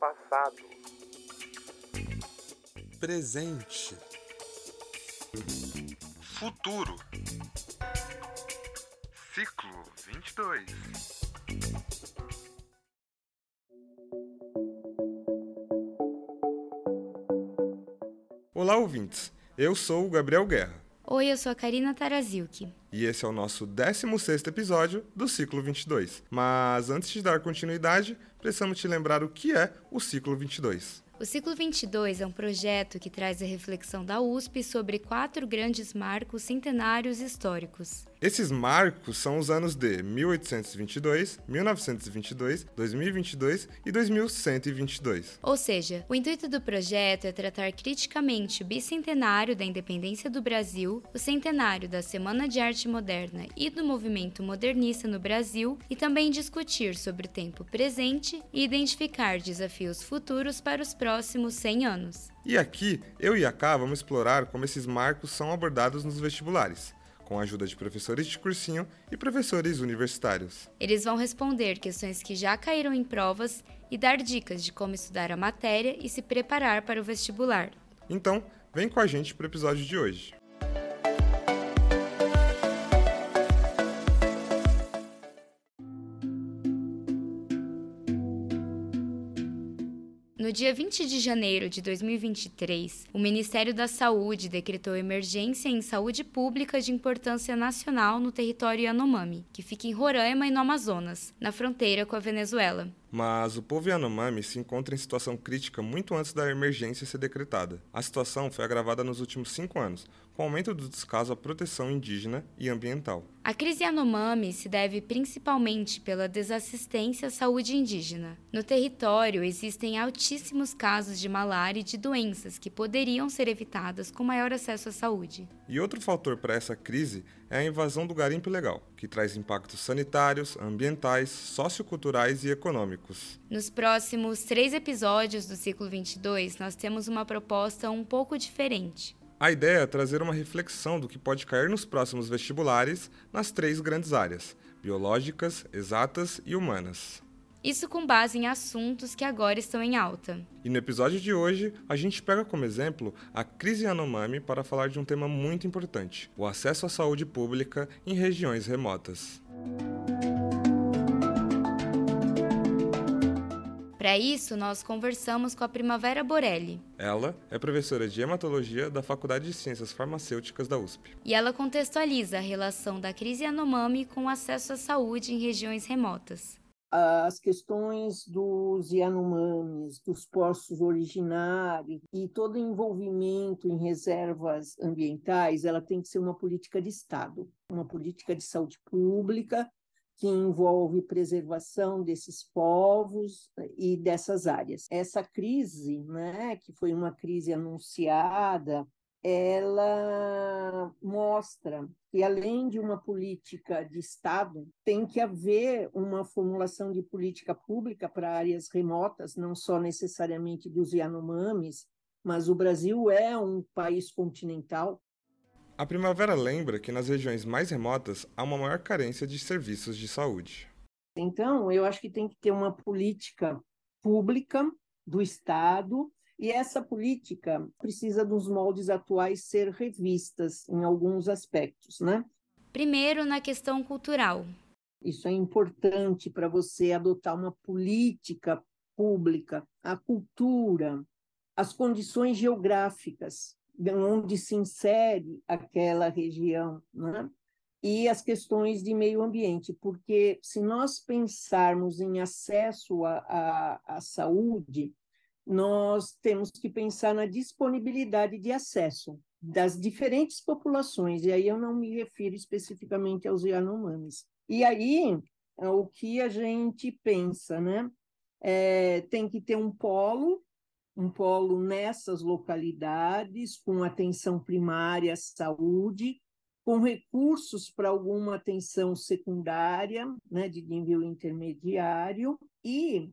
Passado. Presente. Futuro. Ciclo 22. Olá, ouvintes. Eu sou o Gabriel Guerra. Oi, eu sou a Karina Tarazilki. E esse é o nosso 16º episódio do ciclo 22. Mas antes de dar continuidade, precisamos te lembrar o que é o ciclo 22. O Ciclo 22 é um projeto que traz a reflexão da USP sobre quatro grandes marcos centenários históricos. Esses marcos são os anos de 1822, 1922, 2022 e 2122. Ou seja, o intuito do projeto é tratar criticamente o bicentenário da independência do Brasil, o centenário da Semana de Arte Moderna e do movimento modernista no Brasil e também discutir sobre o tempo presente e identificar desafios futuros para os próximos 100 anos. E aqui, eu e a Ká vamos explorar como esses marcos são abordados nos vestibulares com a ajuda de professores de cursinho e professores universitários. Eles vão responder questões que já caíram em provas e dar dicas de como estudar a matéria e se preparar para o vestibular. Então, vem com a gente para o episódio de hoje. No dia 20 de janeiro de 2023, o Ministério da Saúde decretou emergência em saúde pública de importância nacional no território Yanomami, que fica em Roraima e no Amazonas, na fronteira com a Venezuela. Mas o povo Yanomami se encontra em situação crítica muito antes da emergência ser decretada. A situação foi agravada nos últimos cinco anos, com o aumento do descaso à proteção indígena e ambiental. A crise Yanomami se deve principalmente pela desassistência à saúde indígena. No território existem altíssimos casos de malária e de doenças que poderiam ser evitadas com maior acesso à saúde. E outro fator para essa crise é a invasão do garimpo ilegal, que traz impactos sanitários, ambientais, socioculturais e econômicos. Nos próximos três episódios do ciclo 22, nós temos uma proposta um pouco diferente. A ideia é trazer uma reflexão do que pode cair nos próximos vestibulares nas três grandes áreas: biológicas, exatas e humanas. Isso com base em assuntos que agora estão em alta. E no episódio de hoje, a gente pega como exemplo a crise Yanomami para falar de um tema muito importante: o acesso à saúde pública em regiões remotas. Para isso, nós conversamos com a Primavera Borelli. Ela é professora de hematologia da Faculdade de Ciências Farmacêuticas da USP. E ela contextualiza a relação da crise Yanomami com o acesso à saúde em regiões remotas as questões dos Yanomamis, dos postos originários e todo envolvimento em reservas ambientais, ela tem que ser uma política de Estado, uma política de saúde pública que envolve preservação desses povos e dessas áreas. Essa crise, né, que foi uma crise anunciada ela mostra que, além de uma política de Estado, tem que haver uma formulação de política pública para áreas remotas, não só necessariamente dos Yanomamis, mas o Brasil é um país continental. A Primavera lembra que nas regiões mais remotas há uma maior carência de serviços de saúde. Então, eu acho que tem que ter uma política pública do Estado e essa política precisa dos moldes atuais ser revistas em alguns aspectos, né? Primeiro, na questão cultural. Isso é importante para você adotar uma política pública, a cultura, as condições geográficas, onde se insere aquela região, né? e as questões de meio ambiente, porque se nós pensarmos em acesso à saúde, nós temos que pensar na disponibilidade de acesso das diferentes populações, e aí eu não me refiro especificamente aos Yanomamis. E aí, é o que a gente pensa, né? É, tem que ter um polo, um polo nessas localidades, com atenção primária à saúde, com recursos para alguma atenção secundária, né, de nível intermediário, e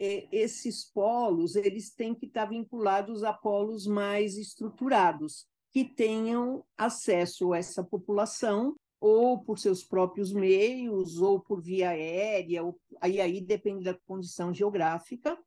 esses polos eles têm que estar vinculados a polos mais estruturados, que tenham acesso a essa população ou por seus próprios meios, ou por via aérea, ou, aí, aí depende da condição geográfica,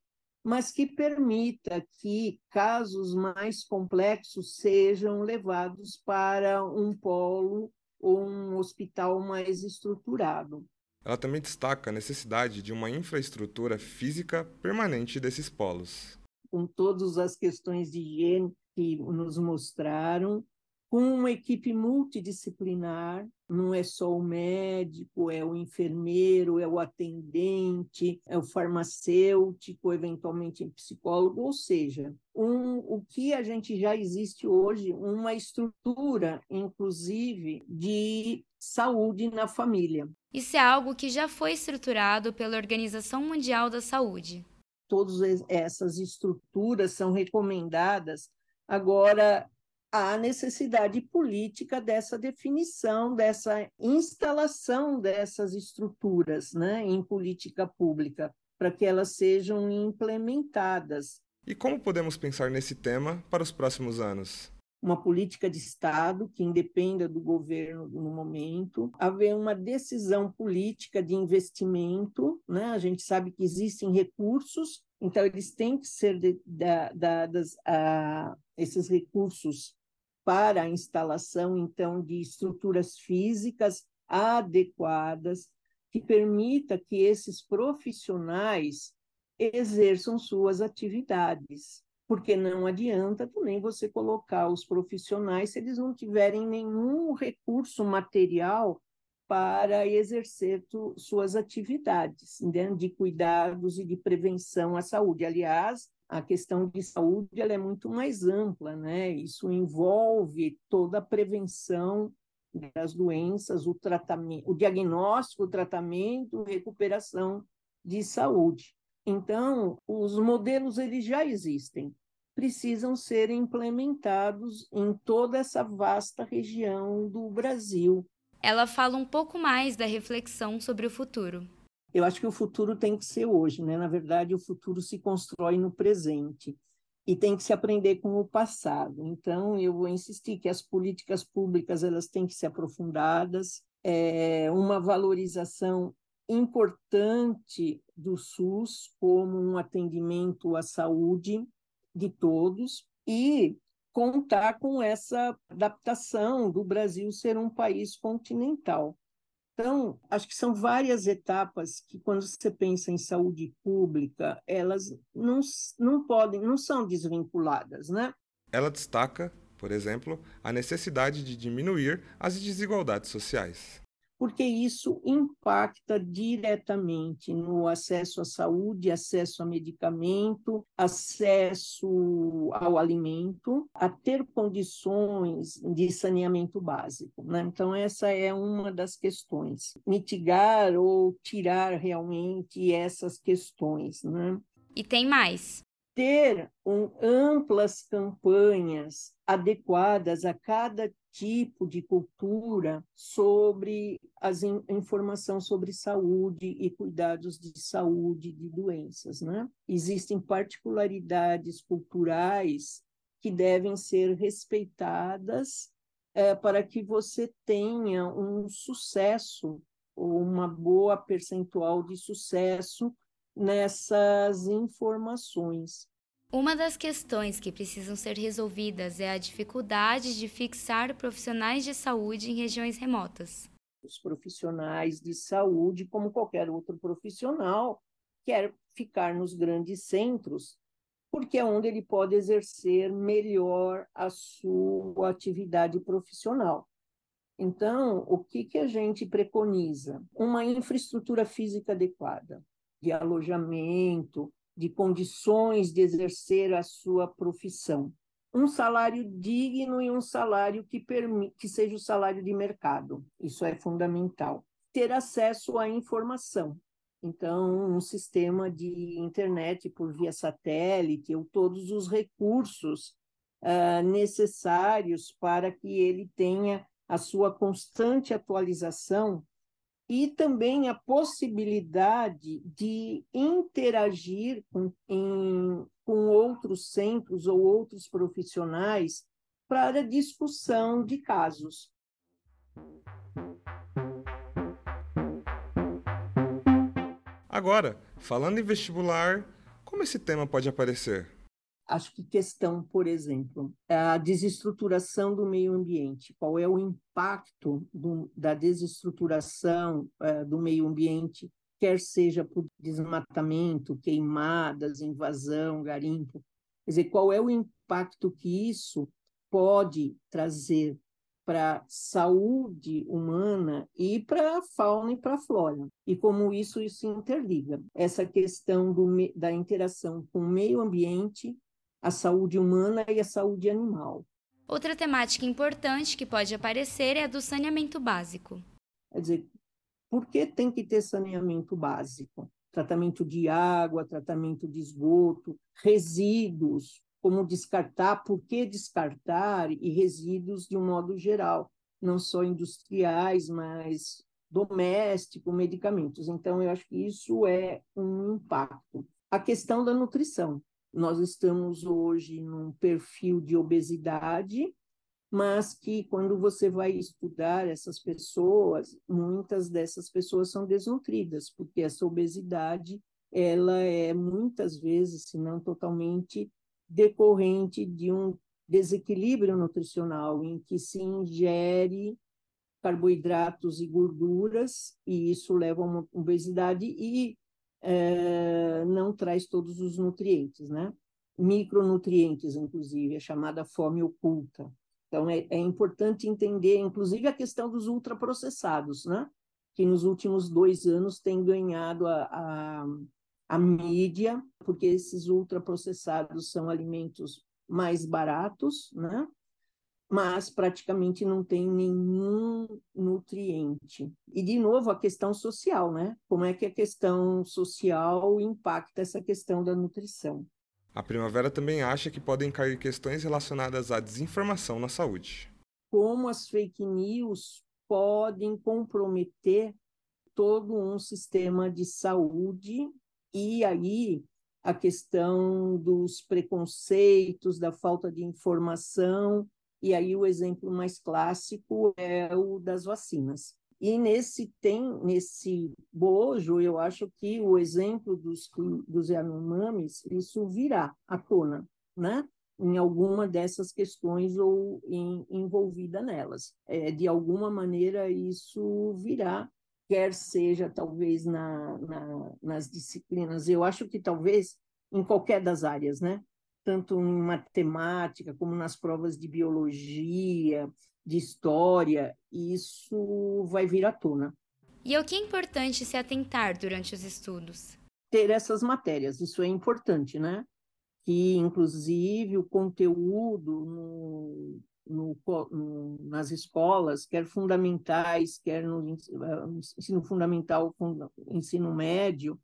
mas que permita que casos mais complexos sejam levados para um polo ou um hospital mais estruturado. Ela também destaca a necessidade de uma infraestrutura física permanente desses polos. Com todas as questões de higiene que nos mostraram, com uma equipe multidisciplinar, não é só o médico, é o enfermeiro, é o atendente, é o farmacêutico, eventualmente psicólogo, ou seja, um, o que a gente já existe hoje, uma estrutura, inclusive, de saúde na família. Isso é algo que já foi estruturado pela Organização Mundial da Saúde. Todas essas estruturas são recomendadas. Agora, a necessidade política dessa definição, dessa instalação dessas estruturas né, em política pública, para que elas sejam implementadas. E como podemos pensar nesse tema para os próximos anos? Uma política de Estado que independa do governo no momento, haver uma decisão política de investimento, né? a gente sabe que existem recursos, então eles têm que ser dados a esses recursos para a instalação, então, de estruturas físicas adequadas que permita que esses profissionais exerçam suas atividades, porque não adianta também você colocar os profissionais se eles não tiverem nenhum recurso material para exercer tu, suas atividades né, de cuidados e de prevenção à saúde. Aliás, a questão de saúde ela é muito mais ampla, né? Isso envolve toda a prevenção das doenças, o tratamento, o diagnóstico, o tratamento, recuperação de saúde. Então, os modelos eles já existem, precisam ser implementados em toda essa vasta região do Brasil. Ela fala um pouco mais da reflexão sobre o futuro eu acho que o futuro tem que ser hoje, né? Na verdade, o futuro se constrói no presente e tem que se aprender com o passado. Então, eu vou insistir que as políticas públicas elas têm que ser aprofundadas, é, uma valorização importante do SUS como um atendimento à saúde de todos e contar com essa adaptação do Brasil ser um país continental. Então, acho que são várias etapas que, quando você pensa em saúde pública, elas não, não podem, não são desvinculadas, né? Ela destaca, por exemplo, a necessidade de diminuir as desigualdades sociais porque isso impacta diretamente no acesso à saúde, acesso a medicamento, acesso ao alimento, a ter condições de saneamento básico. Né? Então, essa é uma das questões. Mitigar ou tirar realmente essas questões. Né? E tem mais ter um, amplas campanhas adequadas a cada tipo de cultura sobre as in, informação sobre saúde e cuidados de saúde de doenças, né? Existem particularidades culturais que devem ser respeitadas é, para que você tenha um sucesso ou uma boa percentual de sucesso nessas informações. Uma das questões que precisam ser resolvidas é a dificuldade de fixar profissionais de saúde em regiões remotas. Os profissionais de saúde, como qualquer outro profissional, quer ficar nos grandes centros, porque é onde ele pode exercer melhor a sua atividade profissional. Então, o que, que a gente preconiza? Uma infraestrutura física adequada, de alojamento, de condições de exercer a sua profissão. Um salário digno e um salário que, que seja o salário de mercado. Isso é fundamental. Ter acesso à informação. Então, um sistema de internet por via satélite, ou todos os recursos uh, necessários para que ele tenha a sua constante atualização e também a possibilidade de interagir com, em, com outros centros ou outros profissionais para discussão de casos. Agora, falando em vestibular, Como esse tema pode aparecer? Acho que questão, por exemplo, é a desestruturação do meio ambiente. Qual é o impacto do, da desestruturação é, do meio ambiente, quer seja por desmatamento, queimadas, invasão, garimpo? Quer dizer, qual é o impacto que isso pode trazer para a saúde humana e para a fauna e para a flora, e como isso se interliga. Essa questão do, da interação com o meio ambiente a saúde humana e a saúde animal. Outra temática importante que pode aparecer é a do saneamento básico. Quer dizer, por que tem que ter saneamento básico? Tratamento de água, tratamento de esgoto, resíduos, como descartar, por que descartar e resíduos de um modo geral, não só industriais, mas doméstico, medicamentos. Então, eu acho que isso é um impacto. A questão da nutrição. Nós estamos hoje num perfil de obesidade, mas que quando você vai estudar essas pessoas, muitas dessas pessoas são desnutridas, porque essa obesidade ela é muitas vezes, se não totalmente, decorrente de um desequilíbrio nutricional em que se ingere carboidratos e gorduras e isso leva a uma obesidade e é, não traz todos os nutrientes, né? Micronutrientes, inclusive, é chamada fome oculta. Então, é, é importante entender, inclusive, a questão dos ultraprocessados, né? Que nos últimos dois anos tem ganhado a, a, a mídia, porque esses ultraprocessados são alimentos mais baratos, né? Mas praticamente não tem nenhum nutriente. E, de novo, a questão social, né? Como é que a questão social impacta essa questão da nutrição? A Primavera também acha que podem cair questões relacionadas à desinformação na saúde. Como as fake news podem comprometer todo um sistema de saúde e aí a questão dos preconceitos, da falta de informação e aí o exemplo mais clássico é o das vacinas. E nesse tem nesse bojo, eu acho que o exemplo dos dos Yanomamis, isso virá à tona, né? Em alguma dessas questões ou em, envolvida nelas. É, de alguma maneira isso virá, quer seja talvez na, na, nas disciplinas. Eu acho que talvez em qualquer das áreas, né? Tanto em matemática como nas provas de biologia, de história, isso vai vir à tona. E o que é importante se atentar durante os estudos? Ter essas matérias, isso é importante, né? Que, inclusive, o conteúdo no, no, no, nas escolas, quer fundamentais, quer no ensino fundamental, ensino médio,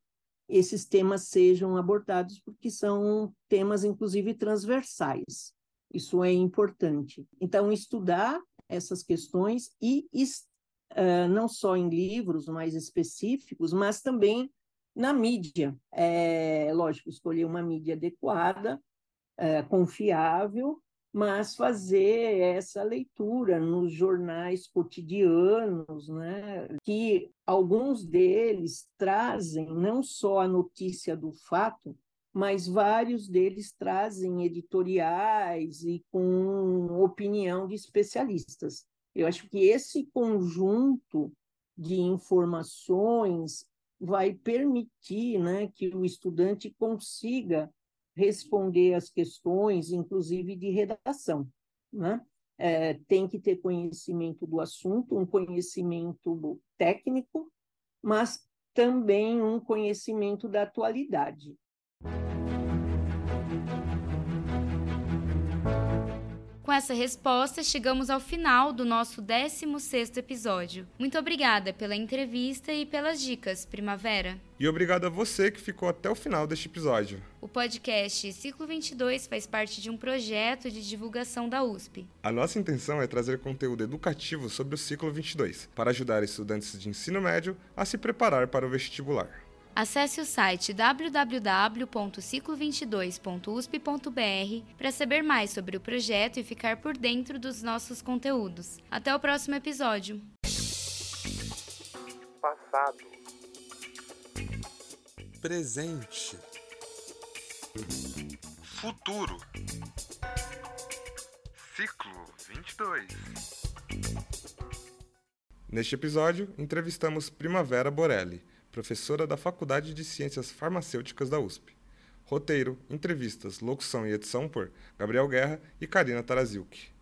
esses temas sejam abordados, porque são temas, inclusive, transversais. Isso é importante. Então, estudar essas questões e uh, não só em livros mais específicos, mas também na mídia. É, lógico, escolher uma mídia adequada, é, confiável, mas fazer essa leitura nos jornais cotidianos, né, que alguns deles trazem não só a notícia do fato, mas vários deles trazem editoriais e com opinião de especialistas. Eu acho que esse conjunto de informações vai permitir né, que o estudante consiga responder as questões, inclusive de redação. Né? É, tem que ter conhecimento do assunto, um conhecimento técnico, mas também um conhecimento da atualidade. Com essa resposta, chegamos ao final do nosso 16º episódio. Muito obrigada pela entrevista e pelas dicas, Primavera. E obrigado a você que ficou até o final deste episódio. O podcast Ciclo 22 faz parte de um projeto de divulgação da USP. A nossa intenção é trazer conteúdo educativo sobre o Ciclo 22, para ajudar estudantes de ensino médio a se preparar para o vestibular. Acesse o site www.ciclo22.usp.br para saber mais sobre o projeto e ficar por dentro dos nossos conteúdos. Até o próximo episódio. Passado. Presente. Futuro. Ciclo 22. Neste episódio, entrevistamos Primavera Borelli, professora da Faculdade de Ciências Farmacêuticas da USP. Roteiro, entrevistas, locução e edição por Gabriel Guerra e Karina Tarazilk.